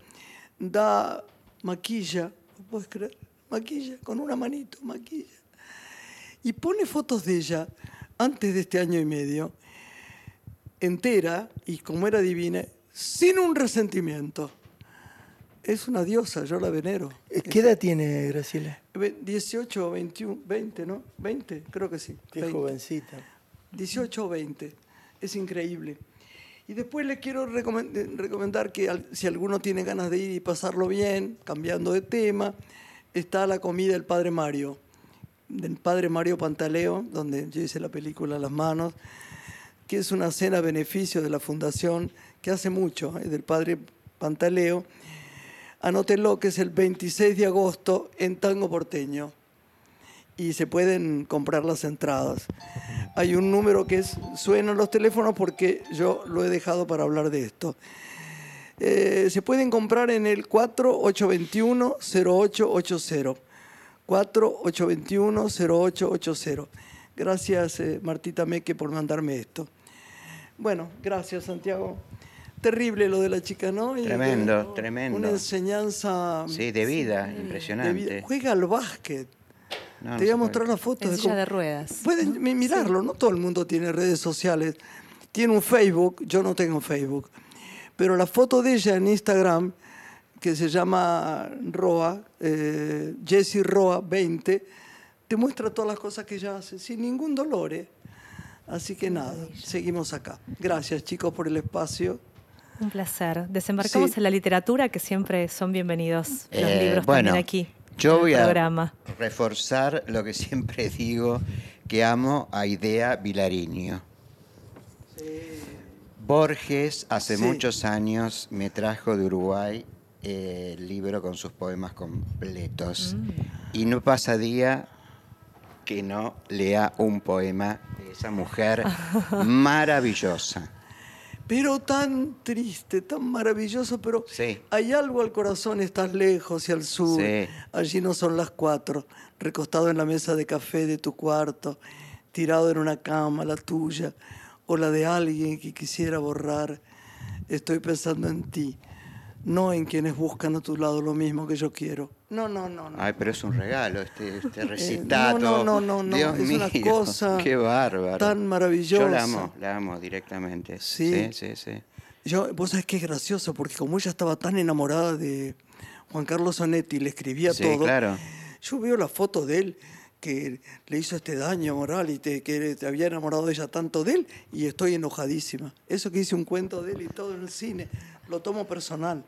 Da maquilla, ¿lo puedes creer? Maquilla, con una manito, maquilla. Y pone fotos de ella antes de este año y medio, entera, y como era divina, sin un resentimiento. Es una diosa, yo la venero. Eh, ¿Qué edad tiene Graciela? Ve- 18 o 21, 20, ¿no? 20, creo que sí. Qué 20. jovencita. 18 o 20. Es increíble. Y después les quiero recomen- recomendar que si alguno tiene ganas de ir y pasarlo bien, cambiando de tema, está la comida del Padre Mario, del Padre Mario Pantaleo, donde yo hice la película Las Manos, que es una cena a beneficio de la fundación que hace mucho, eh, del Padre Pantaleo. Anótenlo que es el 26 de agosto en Tango Porteño y se pueden comprar las entradas. Hay un número que es, suenan los teléfonos porque yo lo he dejado para hablar de esto. Eh, se pueden comprar en el 4821-0880. 4821-0880. Gracias, eh, Martita Meque, por mandarme esto. Bueno, gracias, Santiago. Terrible lo de la chica, ¿no? Y, Tremendo, bueno, tremendo. Una enseñanza Sí, de vida, de vida. impresionante. Juega al básquet. No, no Te voy a mostrar puede. la foto. En de silla de ruedas. Pueden mi- mirarlo, no todo el mundo tiene redes sociales. Tiene un Facebook, yo no tengo Facebook. Pero la foto de ella en Instagram, que se llama Roa, eh, Jessie Roa 20, te muestra todas las cosas que ella hace, sin ningún dolor. ¿eh? Así que nada, seguimos acá. Gracias chicos por el espacio. Un placer. Desembarcamos Sí. en la literatura, que siempre son bienvenidos los Eh, libros bueno, también aquí. Yo voy el a programa. reforzar lo que [LAUGHS] siempre digo, que amo a Idea Vilariño. Borges hace Sí. muchos años me trajo de Uruguay eh, el libro con sus poemas completos. Mm. Y no pasa día que no lea un poema de esa mujer [LAUGHS] maravillosa. Pero tan triste, tan maravilloso, pero Sí. hay algo al corazón, estás lejos y al sur. Sí. Allí no son las cuatro, recostado en la mesa de café de tu cuarto, tirado en una cama, la tuya, o la de alguien que quisiera borrar. Estoy pensando en ti, no en quienes buscan a tu lado lo mismo que yo quiero. No, no, no, no. Ay, pero es un regalo este, este recitado. Eh, no, no, no, no, Dios es una mío, cosa Qué bárbaro. tan maravillosa. Yo la amo, la amo directamente. Sí. sí, sí. sí. Yo, vos sabés que es gracioso, porque como ella estaba tan enamorada de Juan Carlos Sonetti, le escribía Sí, todo. claro. Yo veo la foto de él que le hizo este daño moral y te, que te había enamorado ella tanto de él y estoy enojadísima. Eso que hice un cuento de él y todo en el cine, lo tomo personal.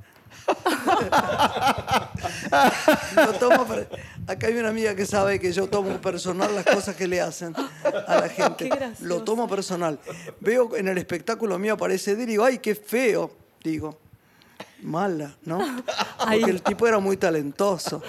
[LAUGHS] Lo tomo Acá hay una amiga que sabe que yo tomo personal las cosas que le hacen a la [LAUGHS] gente. Lo tomo personal. Veo en el espectáculo mío aparece y digo, ay, qué feo. Digo, mala, ¿no? [LAUGHS] Porque el tipo era muy talentoso.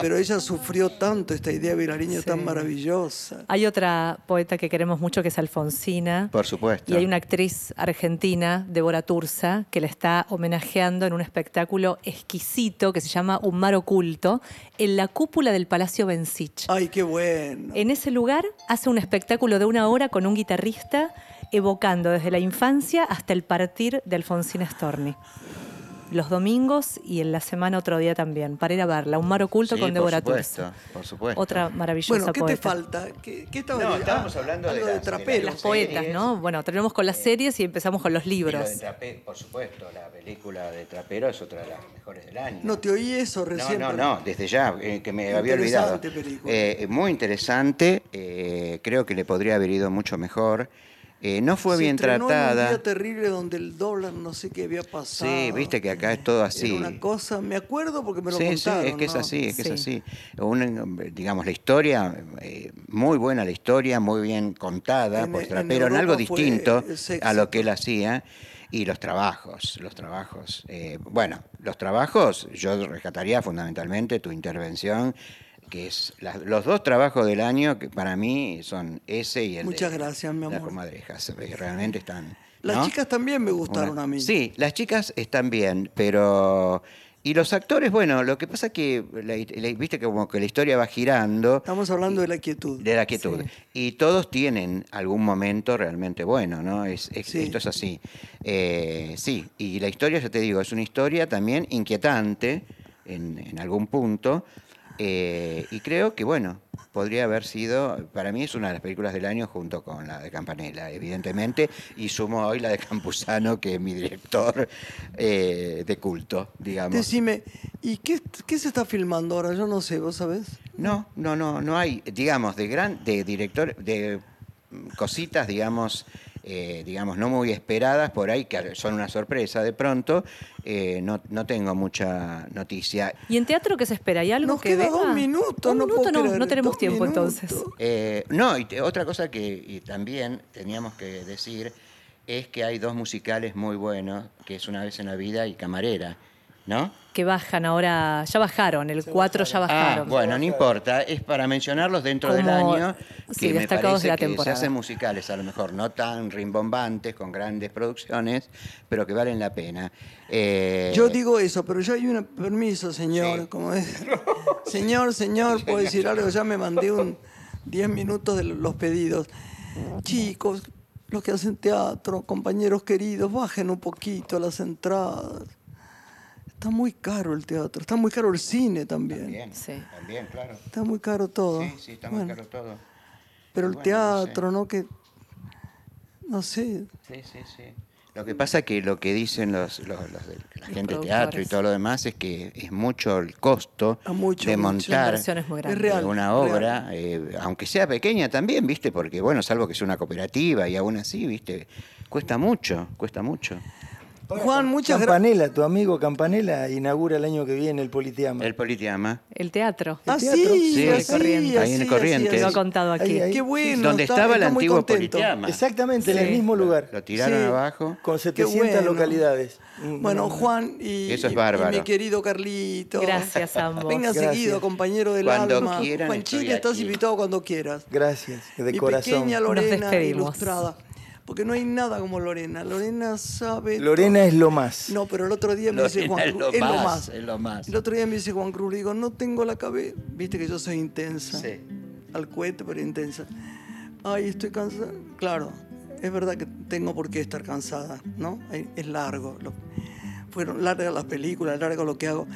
Pero ella sufrió tanto esta idea virariña Sí. tan maravillosa. Hay otra poeta que queremos mucho que es Alfonsina. Por supuesto. Y hay una actriz argentina, Débora Turza, que la está homenajeando en un espectáculo exquisito que se llama Un mar oculto, en la cúpula del Palacio Bensich. Ay, qué bueno. En ese lugar hace un espectáculo de una hora con un guitarrista evocando desde la infancia hasta el partir de Alfonsina Storni. Los domingos y en la semana otro día también, para ir a verla. Un mar oculto Sí, con por Débora supueto, Turza. por supuesto. Otra maravillosa Bueno, ¿qué te falta? ¿Qué, qué estaba No, ah, estábamos hablando de algo las- de de traperos. Las poetas, series. ¿no? Bueno, terminamos con las series y empezamos con los lo libros. de Trape- por supuesto, la película de Trapero es otra de las mejores del año. No te oí eso No, recién. no, pero- no, desde ya, eh, que me había olvidado. Película. Eh, muy interesante, eh, creo que le podría haber ido mucho mejor. Eh, no fue Se bien en un tratada. día terrible donde el dólar no sé qué había pasado. Sí, viste que acá es todo así. Era una cosa, me acuerdo porque me lo Sí, sí, contaron. es que es ¿no? así, es que Sí. es así. Un, digamos, la historia, eh, muy buena la historia, muy bien contada En- por en Trapero, en, algo Europa fue distinto a lo que él pues. hacía. Y los trabajos, los trabajos. eh, bueno, los trabajos, yo rescataría fundamentalmente tu intervención, que es la- los dos trabajos del año que para mí son ese y el Muchas de gracias, mi Las comadrejas. eh, Realmente están. Las ¿no? chicas también me gustaron Una- a mí. Sí, las chicas están bien, pero... Y los actores, bueno, lo que pasa es que, la- la- viste que como que la historia va girando Estamos hablando de la quietud. de la quietud. Sí. Y todos tienen algún momento realmente bueno, ¿no? Es, es- Sí. Esto es así. Eh, sí, y la historia, ya te digo, es una historia también inquietante en, en algún punto. Eh, y creo que, bueno, podría haber sido, para mí es una de las películas del año junto con la de Campanella, evidentemente, y sumo hoy la de Campuzano, que es mi director eh, de culto, digamos. Decime, ¿y qué, qué se está filmando ahora? Yo no sé, ¿vos sabés? No, no, no, no hay, digamos, de gran, de director, de cositas, digamos, eh, digamos, no muy esperadas por ahí, que son una sorpresa de pronto, eh, no, no tengo mucha noticia. ¿Y en teatro qué se espera? ¿Hay algo Nos que queda venga? dos minutos, Un no minuto no, creer, no tenemos tiempo minutos. entonces. Eh, no, y te- otra cosa que y también teníamos que decir es que hay dos musicales muy buenos, que es Una vez en la vida y Camarera, ¿no? Que bajan ahora, ya bajaron, el 4 ya Ah, bajaron. bueno, no importa, es para mencionarlos dentro del año sí, que me destacados de la que se temporada. hacen musicales, a lo mejor no tan rimbombantes, con grandes producciones, pero que valen la pena. Eh, Yo digo eso, pero yo hay un permiso, señor. Sí. Como es. [LAUGHS] señor, señor, puedo decir algo. Ya me mandé un 10 minutos de los pedidos. Chicos, los que hacen teatro, compañeros queridos, bajen un poquito las entradas. Está muy caro el teatro, está muy caro el cine también. También, Sí. también, claro. Está muy caro todo. Sí, sí, está muy Bueno, caro todo. Pero el Bueno, no sé. teatro, ¿no? Que, no sé, Sí, sí, sí. Lo que pasa que lo que dicen los, los- la gente de teatro y todo lo demás es que es mucho el costo mucho, de montar es. Es real. una obra, eh, aunque sea pequeña también, ¿viste? Porque, bueno, salvo que sea una cooperativa y aún así, ¿viste? Cuesta mucho, cuesta mucho. Juan, muchas gracias. Campanella, tu amigo Campanella, inaugura el año que viene el Politeama. El Politeama. El teatro. Ah, teatro? sí, Sí, así, Corrientes. Ahí en así, Corrientes. así, Lo ha contado aquí. Ahí, ahí. Qué bueno. Donde está- estaba el antiguo. Politeama. Exactamente, en el mismo lugar. Lo tiraron Sí. abajo. Con 700 bueno. localidades. Bueno, mm, Juan y, Eso es y- y bárbaro. mi querido Carlito. Gracias ambos. Venga Gracias. seguido, compañero del Cuando alma. quieran, Juanchín, estoy estás invitado cuando quieras. Gracias, de mi corazón. pequeña Lorena despedimos. ilustrada. Porque no hay nada como Lorena. Lorena sabe. Lorena es lo más. No, pero el otro día me dice Juan es Cruz. lo Es lo más, es lo más. El otro día me dice Juan Cruz, le digo, no tengo la cabeza. Viste que yo soy intensa. Sí. Al cohete, pero intensa. Ay, estoy cansada. Claro, es verdad que tengo por qué estar cansada, ¿no? Es largo. lo- fueron largas las películas, largo lo que hago.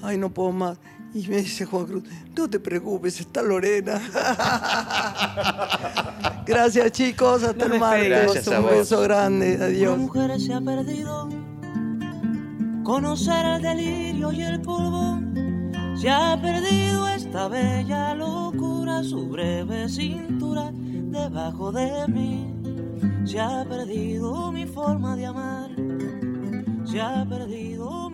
Ay, no puedo más. Y me dice Juan Cruz, no te preocupes, está Lorena. [LAUGHS] Gracias chicos, hasta el Nos martes. Un vos. beso grande, Una adiós. mujer se ha perdido. Conocer el delirio y el polvo. Se ha perdido esta bella locura, su breve cintura debajo de mí. Se ha perdido mi forma de amar. Se ha perdido.